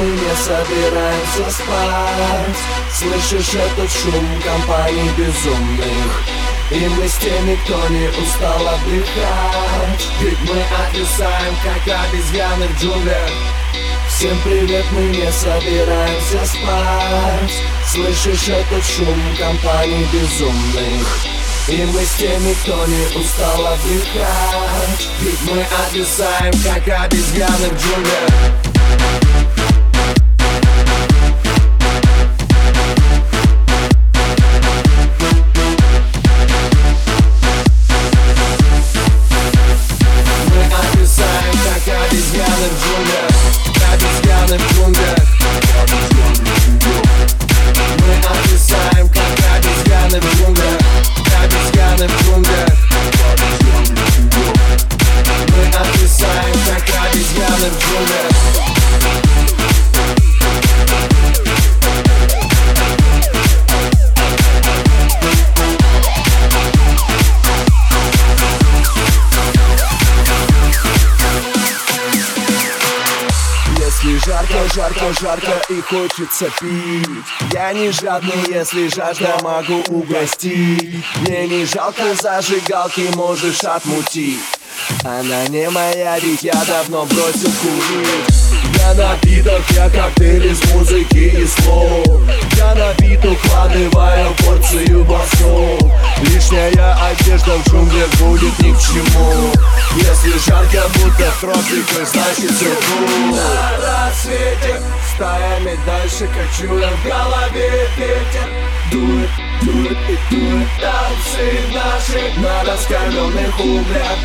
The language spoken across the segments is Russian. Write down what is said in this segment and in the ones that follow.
мы не собираемся спать. Слышишь этот шум компаний безумных? И мы с теми, кто не устал отдыхать. Ведь мы отвисаем, как обезьяны в джунглях. Всем привет, мы не собираемся спать. Слышишь этот шум компаний безумных? И мы с теми, кто не устал отдыхать. Ведь мы отвисаем, как обезьяны в джунглях Если жарко, жарко, и хочется пить. Я не жадный, если жажда могу угостить. Мне не жалко зажигалки, можешь отмутить. Она не моя, ведь я давно бросил курить. Я напиток, я коктейль из музыки и слов. Я напит укладываю порцию басов. Лишняя одежда в джунглях будет ни к чему жарко, будто в тропиках, значит все cool На рассвете стаями дальше кочуя в голове ветер. Дует, дует и дует Танцы наши на раскаленных углях.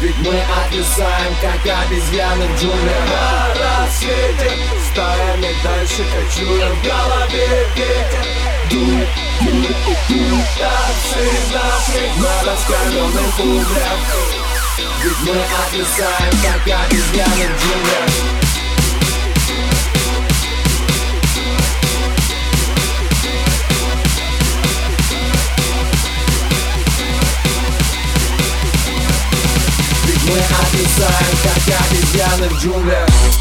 Ведь мы отвисаем, как обезьяны в джунглях. На рассвете стаями дальше кочуя в голове ветер. Дует, дует и дует Танцы наши на раскаленных углях Ведь мы отвисаем, как обезьяны в джунглях Мы отвисаем, как обезьяны в джунглях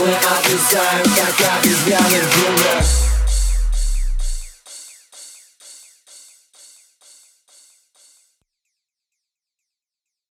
Ведь мы отвисаем, как обезьяны в джунглях